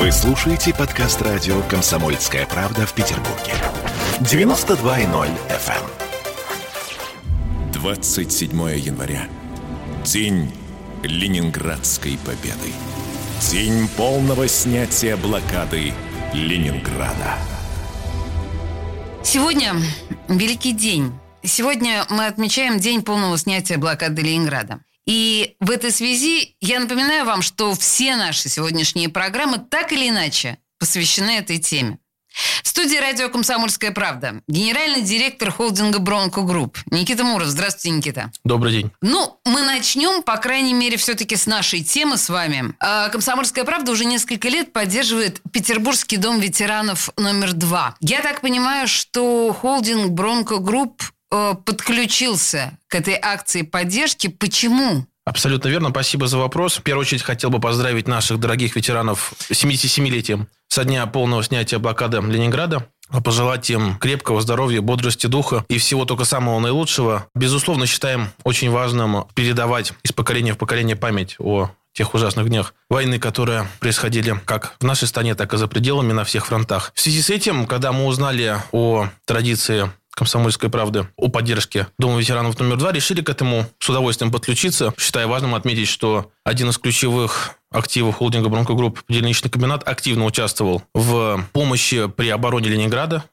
Вы слушаете подкаст радио «Комсомольская правда» в Петербурге. 92.0 FM. 27 января. День Ленинградской победы. День полного снятия блокады Ленинграда. Сегодня великий день. Сегодня мы отмечаем день полного снятия блокады Ленинграда. И в этой связи я напоминаю вам, что все наши сегодняшние программы так или иначе посвящены этой теме. В студии радио «Комсомольская правда» генеральный директор холдинга «Бронка Групп» Никита Муров. Здравствуйте, Никита. Добрый день. Ну, мы начнем, по крайней мере, все-таки с нашей темы с вами. А, «Комсомольская правда» уже несколько лет поддерживает Петербургский дом ветеранов номер два. Я так понимаю, что холдинг «Бронка Групп» подключился к этой акции поддержки. Почему? Абсолютно верно. Спасибо за вопрос. В первую очередь хотел бы поздравить наших дорогих ветеранов с 77-летием со дня полного снятия блокады Ленинграда. Пожелать им крепкого здоровья, бодрости духа и всего только самого наилучшего. Безусловно, считаем очень важным передавать из поколения в поколение память о тех ужасных днях войны, которые происходили как в нашей стране, так и за пределами на всех фронтах. В связи с этим, когда мы узнали о традиции «Комсомольской правды» о поддержке Дома ветеранов номер два, решили к этому с удовольствием подключиться. Считаю важным отметить, что один из ключевых активов холдинга «Бронкогрупп» Дельничный комбинат активно участвовал в помощи при обороне Ленинграда.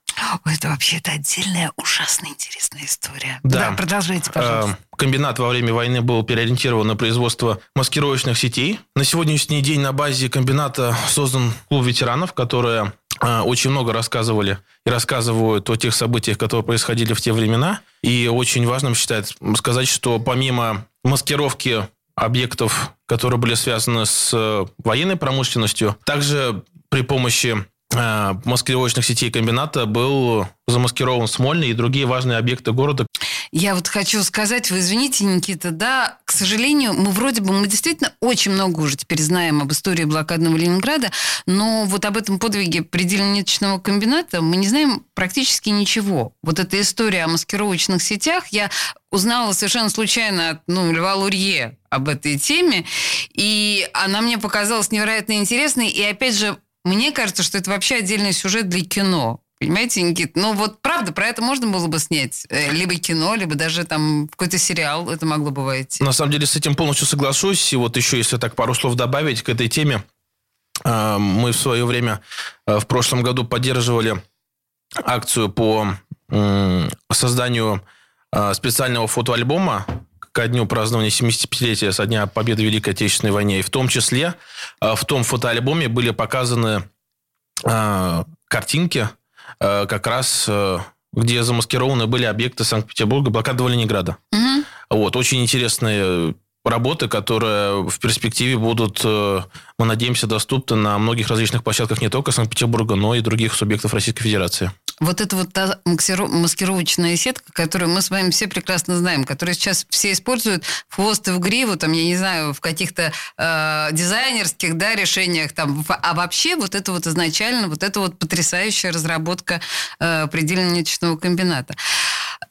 Это вообще это отдельная ужасно интересная история. Да, да продолжайте, пожалуйста. Э, комбинат во время войны был переориентирован на производство маскировочных сетей. На сегодняшний день на базе комбината создан клуб ветеранов, которые а, очень много рассказывали и рассказывают о тех событиях, которые происходили в те времена. И очень важным считается сказать, что помимо маскировки объектов, которые были связаны с э, военной промышленностью, также при помощи маскировочных сетей комбината был замаскирован Смольный и другие важные объекты города. Я вот хочу сказать, вы извините, Никита, да, к сожалению, мы вроде бы, мы действительно очень много уже теперь знаем об истории блокадного Ленинграда, но вот об этом подвиге предельно комбината мы не знаем практически ничего. Вот эта история о маскировочных сетях, я узнала совершенно случайно от ну, Льва Лурье об этой теме, и она мне показалась невероятно интересной, и опять же, мне кажется, что это вообще отдельный сюжет для кино. Понимаете, Никит? Ну вот правда, про это можно было бы снять. Э, либо кино, либо даже там какой-то сериал это могло бы войти. На самом деле с этим полностью соглашусь. И вот еще, если так пару слов добавить к этой теме. Э, мы в свое время э, в прошлом году поддерживали акцию по созданию специального фотоальбома ко дню празднования 75-летия со дня победы в Великой Отечественной войне. И в том числе в том фотоальбоме были показаны картинки Э, как раз где замаскированы были объекты Санкт-Петербурга, блокады Ленинграда. Угу. Вот, очень интересные работы, которые в перспективе будут, э, мы надеемся, доступны на многих различных площадках не только Санкт-Петербурга, но и других субъектов Российской Федерации вот эта вот та маскировочная сетка, которую мы с вами все прекрасно знаем, которую сейчас все используют в хвост и в гриву, там, я не знаю, в каких-то э, дизайнерских да, решениях, там, а вообще вот это вот изначально, вот это вот потрясающая разработка э, предельно-ниточного комбината.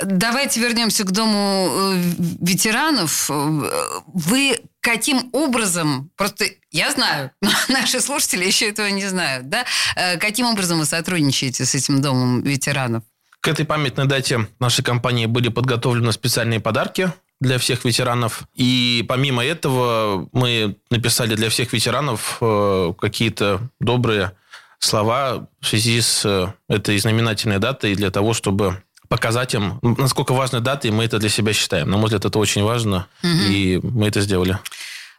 Давайте вернемся к Дому э, ветеранов. Вы каким образом, просто я знаю, но наши слушатели еще этого не знают, да? Э, каким образом вы сотрудничаете с этим Домом ветеранов? К этой памятной дате нашей компании были подготовлены специальные подарки для всех ветеранов. И помимо этого мы написали для всех ветеранов э, какие-то добрые слова в связи с этой знаменательной датой для того, чтобы показать им, насколько важна дата, и мы это для себя считаем. На мой взгляд, это очень важно, угу. и мы это сделали.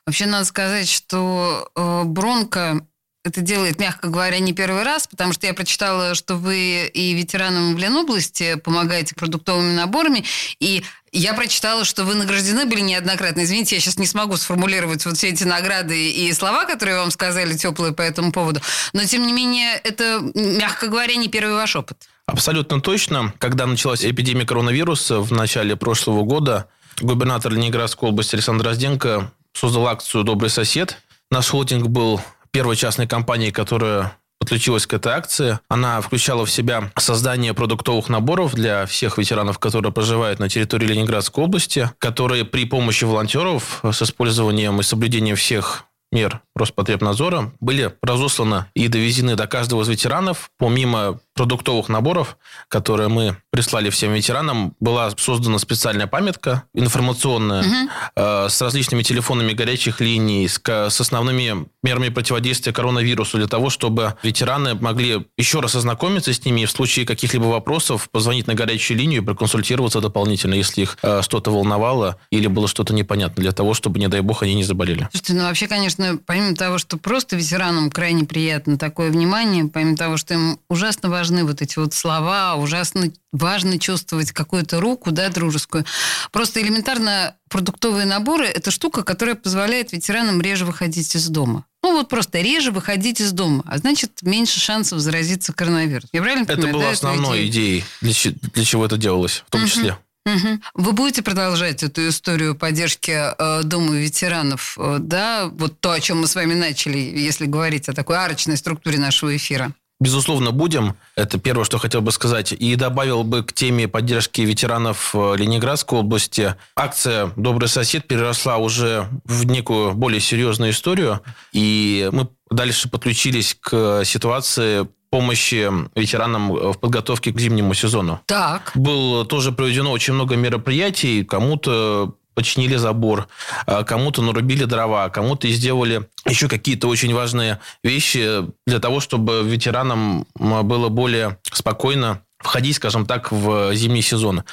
Вообще, надо сказать, что э, Бронко это делает, мягко говоря, не первый раз, потому что я прочитала, что вы и ветеранам Ленобласти помогаете продуктовыми наборами, и я прочитала, что вы награждены были неоднократно. Извините, я сейчас не смогу сформулировать вот все эти награды и слова, которые вам сказали теплые по этому поводу, но, тем не менее, это, мягко говоря, не первый ваш опыт. Абсолютно точно. Когда началась эпидемия коронавируса в начале прошлого года, губернатор Ленинградской области Александр Розденко создал акцию «Добрый сосед». Наш холдинг был первой частной компанией, которая подключилась к этой акции. Она включала в себя создание продуктовых наборов для всех ветеранов, которые проживают на территории Ленинградской области, которые при помощи волонтеров с использованием и соблюдением всех мер Роспотребнадзора были разосланы и довезены до каждого из ветеранов. Помимо продуктовых наборов, которые мы прислали всем ветеранам, была создана специальная памятка информационная угу. э, с различными телефонами горячих линий, с, с основными мерами противодействия коронавирусу для того, чтобы ветераны могли еще раз ознакомиться с ними и в случае каких-либо вопросов позвонить на горячую линию и проконсультироваться дополнительно, если их э, что-то волновало или было что-то непонятно, для того, чтобы, не дай бог, они не заболели. Слушайте, ну вообще, конечно, помимо того, что просто ветеранам крайне приятно такое внимание, помимо того, что им ужасно важны вот эти вот слова, ужасно важно чувствовать какую-то руку, да, дружескую. Просто элементарно продуктовые наборы – это штука, которая позволяет ветеранам реже выходить из дома. Ну, вот просто реже выходить из дома, а значит, меньше шансов заразиться коронавирусом. Я правильно понимаю? Это была да, основной идеей, для, для чего это делалось, в том угу. числе. Угу. Вы будете продолжать эту историю поддержки э, Дома ветеранов, э, да? Вот то, о чем мы с вами начали, если говорить о такой арочной структуре нашего эфира. Безусловно, будем. Это первое, что хотел бы сказать. И добавил бы к теме поддержки ветеранов э, Ленинградской области. Акция «Добрый сосед» переросла уже в некую более серьезную историю. И мы дальше подключились к ситуации помощи ветеранам в подготовке к зимнему сезону. Так. Было тоже проведено очень много мероприятий. Кому-то починили забор, а кому-то нарубили дрова, кому-то сделали еще какие-то очень важные вещи для того, чтобы ветеранам было более спокойно входить, скажем так, в зимний сезон.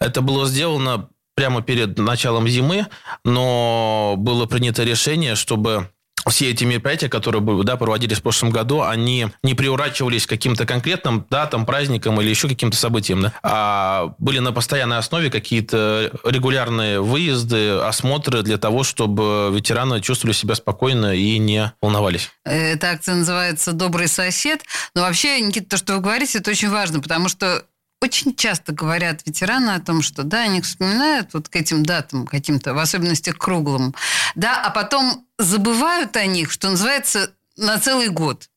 Это было сделано прямо перед началом зимы, но было принято решение, чтобы все эти мероприятия, которые да, проводились в прошлом году, они не приурачивались к каким-то конкретным датам, праздникам или еще каким-то событиям, да, а были на постоянной основе какие-то регулярные выезды, осмотры для того, чтобы ветераны чувствовали себя спокойно и не волновались. Эта акция называется «Добрый сосед». Но вообще, Никита, то, что вы говорите, это очень важно, потому что очень часто говорят ветераны о том, что да, они вспоминают вот к этим датам каким-то, в особенности к круглым, да, а потом забывают о них, что называется, на целый год.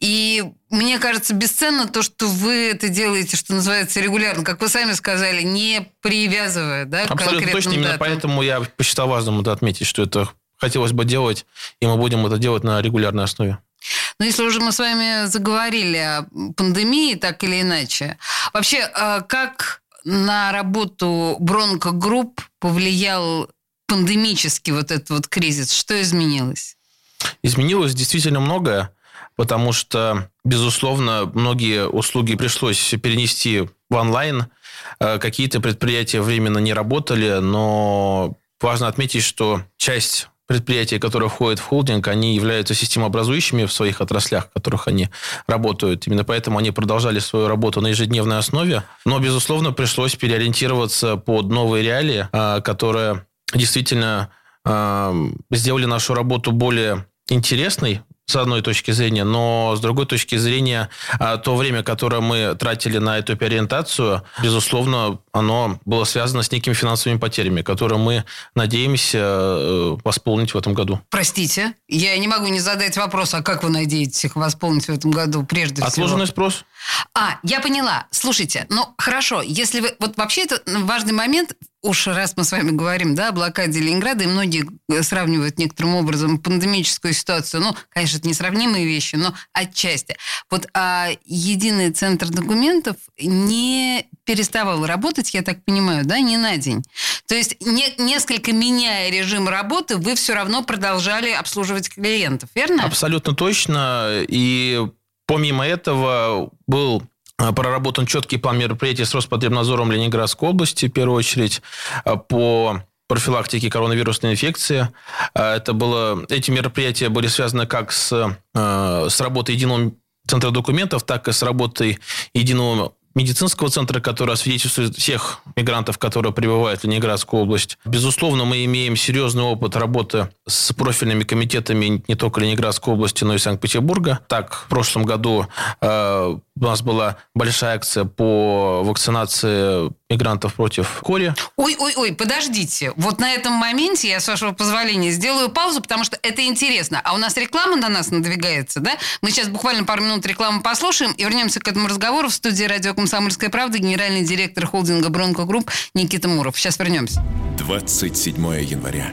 И мне кажется, бесценно то, что вы это делаете, что называется, регулярно, как вы сами сказали, не привязывая да, к Абсолютно точно, датам. именно поэтому я посчитал важным это отметить, что это хотелось бы делать, и мы будем это делать на регулярной основе. Но если уже мы с вами заговорили о пандемии, так или иначе, вообще, а как на работу бронкогрупп повлиял пандемический вот этот вот кризис? Что изменилось? Изменилось действительно многое, потому что, безусловно, многие услуги пришлось перенести в онлайн. Э, какие-то предприятия временно не работали, но важно отметить, что часть предприятия, которые входят в холдинг, они являются системообразующими в своих отраслях, в которых они работают. Именно поэтому они продолжали свою работу на ежедневной основе. Но, безусловно, пришлось переориентироваться под новые реалии, а, которые действительно а, сделали нашу работу более интересной с одной точки зрения, но с другой точки зрения, а, то время, которое мы тратили на эту переориентацию, безусловно, оно было связано с некими финансовыми потерями, которые мы надеемся э, восполнить в этом году. Простите, я не могу не задать вопрос, а как вы надеетесь их восполнить в этом году прежде всего? Отложенный спрос. А, я поняла. Слушайте, ну хорошо, если вы... Вот вообще это важный момент, уж раз мы с вами говорим, да, о блокаде Ленинграда, и многие э, сравнивают некоторым образом пандемическую ситуацию, ну, конечно, это несравнимые вещи, но отчасти. Вот а единый центр документов не переставал работать, я так понимаю, да, не на день. То есть не, несколько меняя режим работы, вы все равно продолжали обслуживать клиентов, верно? Абсолютно точно. И помимо этого был проработан четкий план мероприятий с Роспотребнадзором Ленинградской области, в первую очередь, а, по профилактики коронавирусной инфекции. А, это было, эти мероприятия были связаны как с, с работой единого центра документов, так и с работой единого медицинского центра, который освидетельствует всех мигрантов, которые прибывают в Ленинградскую область. Безусловно, мы имеем серьезный опыт работы с профильными комитетами не только Ленинградской области, но и Санкт-Петербурга. Так, в прошлом году э, у нас была большая акция по вакцинации мигрантов против кори. Ой-ой-ой, подождите. Вот на этом моменте я, с вашего позволения, сделаю паузу, потому что это интересно. А у нас реклама на нас надвигается, да? Мы сейчас буквально пару минут рекламы послушаем и вернемся к этому разговору в студии радио «Комсомольская правда» генеральный директор холдинга «Бронко Никита Муров. Сейчас вернемся. 27 января.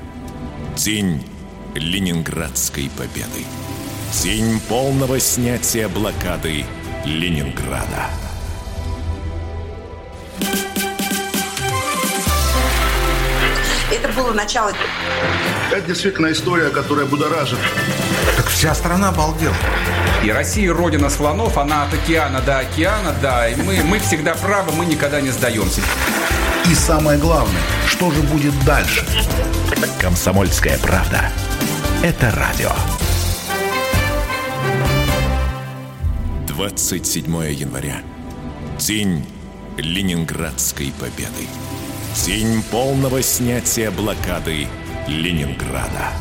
День Ленинградской победы. День полного снятия блокады Ленинграда. Это было начало. Это действительно история, которая будоражит. Так вся страна обалдела. И Россия родина слонов, она от океана до океана, да. И мы, мы всегда правы, мы никогда не сдаемся. И самое главное, что же будет дальше? Комсомольская правда. Это радио. 27 января. День Ленинградской победы. День полного снятия блокады Ленинграда.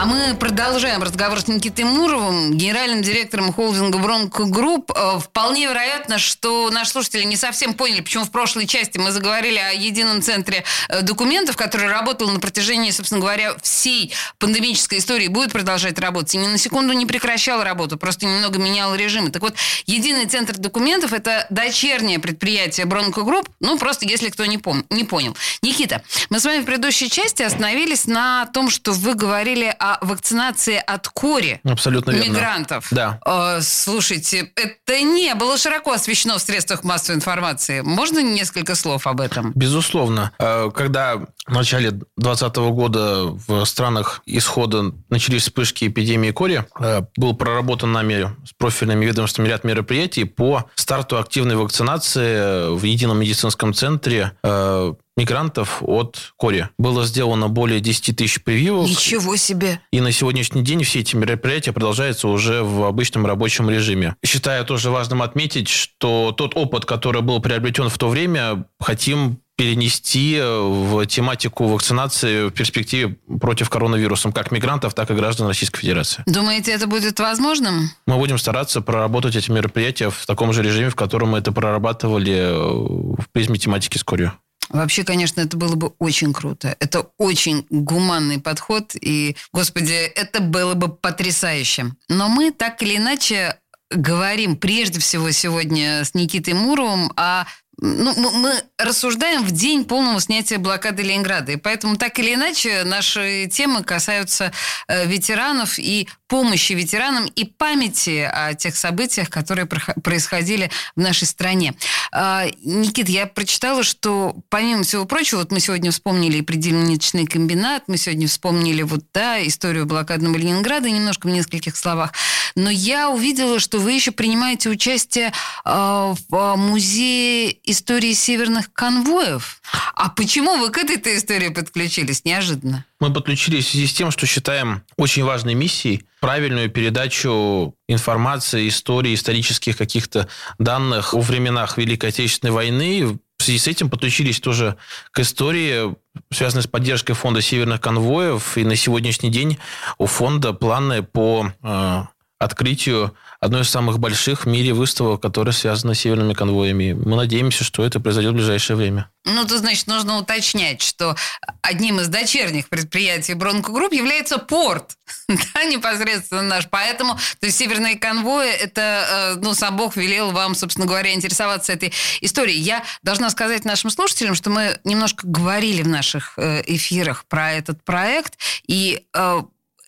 А мы продолжаем разговор с Никитой Муровым, генеральным директором холдинга Бронка Групп. Э, вполне вероятно, что наши слушатели не совсем поняли, почему в прошлой части мы заговорили о едином центре э, документов, который работал на протяжении, собственно говоря, всей пандемической истории, будет продолжать работать. И ни на секунду не прекращал работу, просто немного менял режимы. Так вот, единый центр документов – это дочернее предприятие Бронка Групп, ну, просто если кто не, пом- не понял. Никита, мы с вами в предыдущей части остановились на том, что вы говорили о вакцинации от кори Абсолютно верно. мигрантов. Да. Э, слушайте, это не было широко освещено в средствах массовой информации. Можно несколько слов об этом? Безусловно. Э, Когда в начале 2020 года в странах исхода начались вспышки эпидемии кори, э, был проработан нами с профильными ведомствами ряд мероприятий по старту активной вакцинации в едином медицинском центре э, мигрантов от кори. Было сделано более 10 тысяч прививок. Ничего себе! И на сегодняшний день все эти мероприятия продолжаются уже в обычном рабочем режиме. Считаю тоже важным отметить, что тот опыт, который был приобретен в то время, хотим перенести в тематику вакцинации в перспективе против коронавируса как мигрантов, так и граждан Российской Федерации. Думаете, это будет возможным? Мы будем стараться проработать эти мероприятия в таком же режиме, в котором мы это прорабатывали э, в призме тематики с корью. Вообще, конечно, это было бы очень круто. Это очень гуманный подход, и, господи, это было бы потрясающе. Но мы так или иначе говорим прежде всего сегодня с Никитой Муровым о ну, мы, рассуждаем в день полного снятия блокады Ленинграда. И поэтому так или иначе наши темы касаются э, ветеранов и помощи ветеранам и памяти о тех событиях, которые происходили в нашей стране. Э, Никит, я прочитала, что помимо всего прочего, вот мы сегодня вспомнили и предельничный комбинат, мы сегодня вспомнили вот, да, историю блокадного Ленинграда немножко в нескольких словах, но я увидела, что вы еще принимаете участие э, в музее истории северных конвоев. А почему вы к этой истории подключились? Неожиданно. Мы подключились в связи с тем, что считаем очень важной миссией правильную передачу информации, истории, исторических каких-то данных о временах Великой Отечественной войны. В связи с этим подключились тоже к истории, связанной с поддержкой фонда северных конвоев. И на сегодняшний день у фонда планы по э, открытию одной из самых больших в мире выставок, которая связана с северными конвоями. Мы надеемся, что это произойдет в ближайшее время. Ну, то значит, нужно уточнять, что одним из дочерних предприятий Бронка Групп является порт, да, непосредственно наш. Поэтому, то есть, северные конвои, это, ну, сам Бог велел вам, собственно говоря, интересоваться этой историей. Я должна сказать нашим слушателям, что мы немножко говорили в наших эфирах про этот проект, и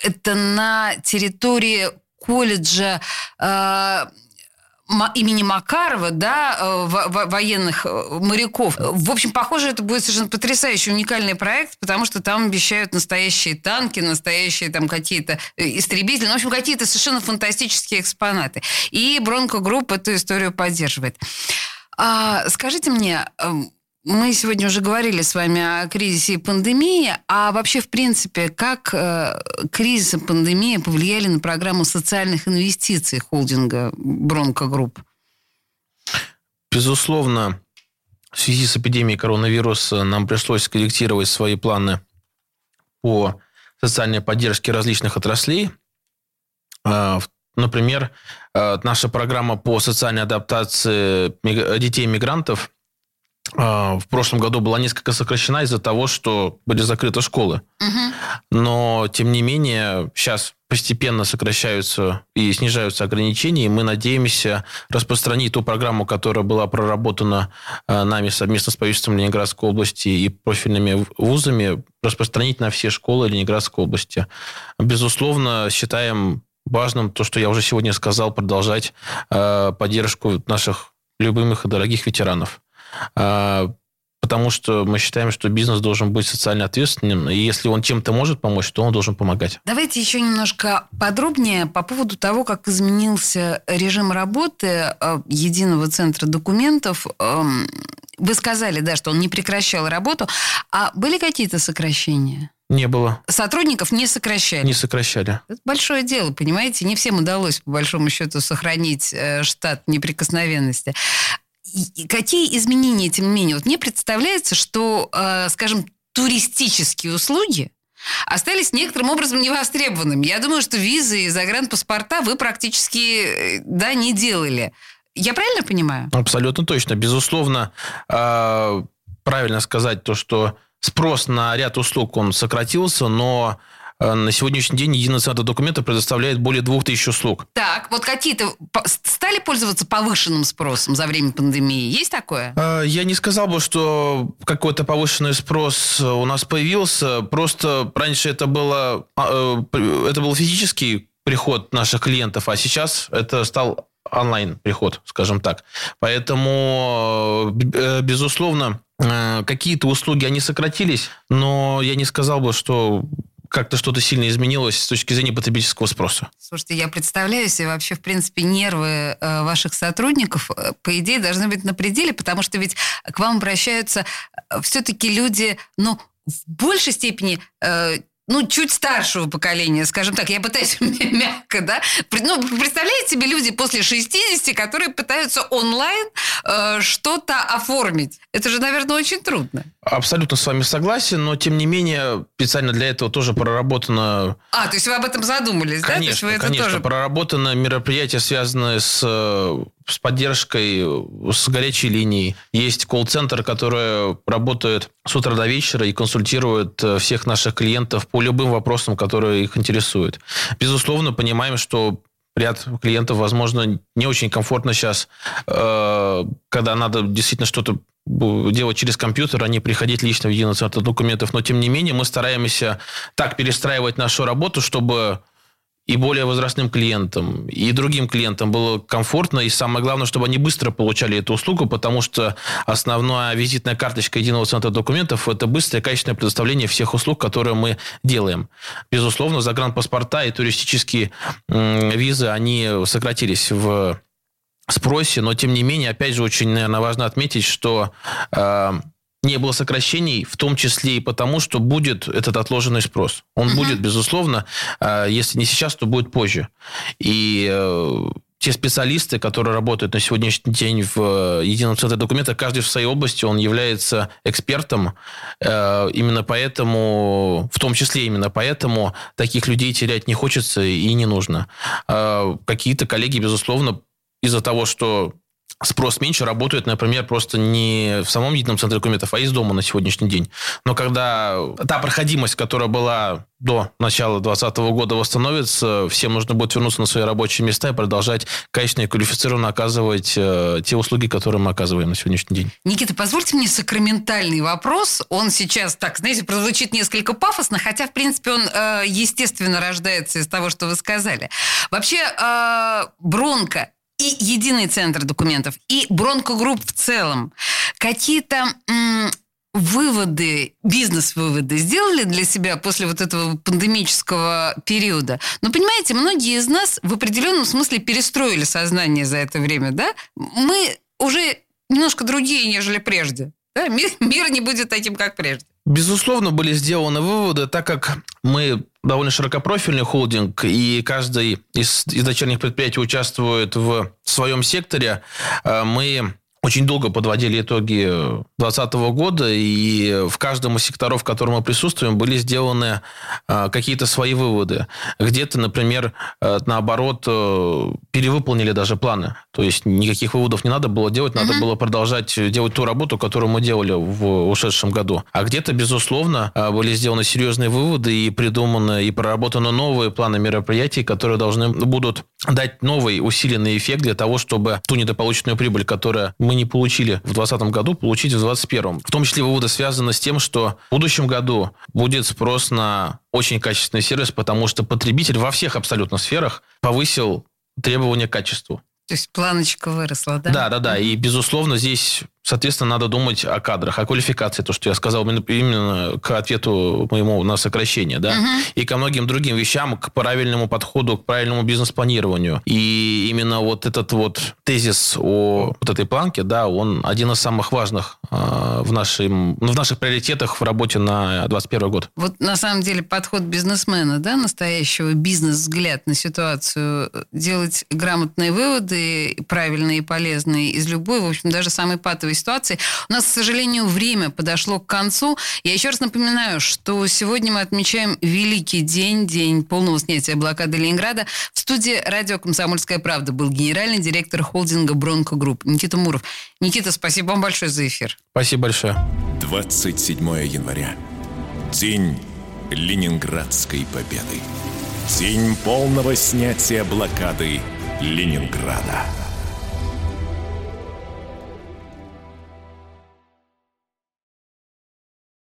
это на территории колледжа э, имени Макарова, да, э, военных э, моряков. В общем, похоже, это будет совершенно потрясающий, уникальный проект, потому что там обещают настоящие танки, настоящие там какие-то истребители, ну, в общем, какие-то совершенно фантастические экспонаты. И Бронка Групп эту историю поддерживает. А, скажите мне, эм, мы сегодня уже говорили с вами о кризисе и пандемии, а вообще, в принципе, как э, кризис и пандемия повлияли на программу социальных инвестиций холдинга Бронка Групп? Безусловно, в связи с эпидемией коронавируса нам пришлось корректировать свои планы по социальной поддержке различных отраслей. Э, например, э, наша программа по социальной адаптации детей-мигрантов – а, в прошлом году была несколько сокращена из-за того, что были закрыты школы. Но, тем не менее, сейчас постепенно сокращаются и снижаются ограничения, и мы надеемся распространить ту программу, которая была проработана а, нами совместно с правительством Ленинградской области и профильными вузами, распространить на все школы Ленинградской области. Безусловно, считаем важным то, что я уже сегодня сказал, продолжать а, поддержку наших любимых и дорогих ветеранов. А, потому что мы считаем, что бизнес должен быть социально ответственным, и если он чем-то может помочь, то он должен помогать. Давайте еще немножко подробнее по поводу того, как изменился режим работы э, единого центра документов. Эм, вы сказали, да, что он не прекращал работу, а были какие-то сокращения? Не было. Сотрудников не сокращали. Не сокращали. Это большое дело, понимаете? Не всем удалось, по большому счету, сохранить э, штат неприкосновенности какие изменения, тем не менее? Вот мне представляется, что, э, скажем, туристические услуги остались некоторым образом невостребованными. Я думаю, что визы и загранпаспорта вы практически, э, да, не делали. Я правильно понимаю? Абсолютно точно. Безусловно, э, правильно сказать то, что спрос на ряд услуг, он сократился, но на сегодняшний день единый центр документа предоставляет более 2000 услуг. Так, вот какие-то стали пользоваться повышенным спросом за время пандемии? Есть такое? Э, я не сказал бы, что какой-то повышенный спрос у нас появился. Просто раньше это было, а, э, это был физический приход наших клиентов, а сейчас это стал онлайн приход, скажем так. Поэтому, безусловно, какие-то услуги, они сократились, но я не сказал бы, что как-то что-то сильно изменилось с точки зрения потребительского спроса? Слушайте, я представляю себе вообще, в принципе, нервы э, ваших сотрудников, э, по идее, должны быть на пределе, потому что ведь к вам обращаются э, все-таки люди, ну, в большей степени ну, чуть старшего поколения, скажем так, я пытаюсь мягко, да. Ну, представляете себе люди после 60, которые пытаются онлайн э, что-то оформить? Это же, наверное, очень трудно. Абсолютно с вами согласен, но тем не менее специально для этого тоже проработано... А, то есть вы об этом задумались, конечно, да? Конечно, конечно. Тоже... Проработано мероприятие, связанное с э, с поддержкой, с горячей линией. Есть колл-центр, который работает с утра до вечера и консультирует э, всех наших клиентов по любым вопросам, которые их интересуют. Безусловно, понимаем, что ряд клиентов, возможно, не очень комфортно сейчас, э, когда надо действительно что-то делать через компьютер, а не приходить лично в единый центр документов. Но, тем не менее, мы стараемся так перестраивать нашу работу, чтобы и более возрастным клиентам, и другим клиентам было комфортно, и самое главное, чтобы они быстро получали эту услугу, потому что основная визитная карточка единого центра документов – это быстрое, качественное предоставление всех услуг, которые мы делаем. Безусловно, загранпаспорта и туристические визы, они сократились в спросе, но тем не менее, опять же, очень, наверное, важно отметить, что э, не было сокращений, в том числе и потому, что будет этот отложенный спрос. Он угу. будет, безусловно, а, если не сейчас, то будет позже. И э, те специалисты, которые работают на сегодняшний день в э, едином центре документа, каждый в своей области, он является экспертом. Э, именно поэтому, в том числе именно поэтому, таких людей терять не хочется и не нужно. Какие-то коллеги, безусловно, из-за того, что спрос меньше, работают, например, просто не в самом едином центре документов, а из дома на сегодняшний день. Но когда та проходимость, которая была до начала 2020 года восстановится, всем нужно будет вернуться на свои рабочие места и продолжать качественно и квалифицированно оказывать э, те услуги, которые мы оказываем на сегодняшний день. Никита, позвольте мне сакраментальный вопрос. Он сейчас, так, знаете, прозвучит несколько пафосно, хотя, в принципе, он, э, естественно, рождается из того, что вы сказали. Вообще, э, бронко и единый центр документов, и бронкогрупп в целом какие-то выводы, бизнес-выводы сделали для себя после вот этого пандемического периода. Но, понимаете, многие из нас в определенном смысле перестроили сознание за это время, да? Мы уже немножко другие, нежели прежде. Да? Мир, мир не будет таким, как прежде. Безусловно, были сделаны выводы, так как мы довольно широкопрофильный холдинг, и каждый из, из дочерних предприятий участвует в своем секторе. Э, мы очень долго подводили итоги 2020 года, и в каждом из секторов, в котором мы присутствуем, были сделаны э, какие-то свои выводы. Где-то, например, э, наоборот, перевыполнили даже планы. То есть никаких выводов не надо было делать, надо было продолжать делать ту работу, которую мы делали в ушедшем году. А где-то, безусловно, были сделаны серьезные выводы и придуманы и проработаны новые планы мероприятий, которые должны будут дать новый усиленный эффект для того, чтобы ту недополученную прибыль, которую мы не получили в 2020 году, получить в 2021. В том числе выводы связаны с тем, что в будущем году будет спрос на очень качественный сервис, потому что потребитель во всех абсолютно сферах повысил требования к качеству. То есть планочка выросла, да? Да, да, да. И, безусловно, здесь Соответственно, надо думать о кадрах, о квалификации, то, что я сказал именно к ответу моему на сокращение, да, угу. и ко многим другим вещам, к правильному подходу, к правильному бизнес-планированию. И именно вот этот вот тезис о вот этой планке, да, он один из самых важных э, в, нашем, в наших приоритетах в работе на 2021 год. Вот на самом деле подход бизнесмена, да, настоящего бизнес-взгляд на ситуацию, делать грамотные выводы, правильные и полезные из любой, в общем, даже самой патовой кризисовой ситуации. У нас, к сожалению, время подошло к концу. Я еще раз напоминаю, что сегодня мы отмечаем великий день, день полного снятия блокады Ленинграда. В студии радио «Комсомольская правда» был генеральный директор холдинга «Бронка Групп» Никита Муров. Никита, спасибо вам большое за эфир. Спасибо большое. 27 января. День Ленинградской победы. День полного снятия блокады Ленинграда.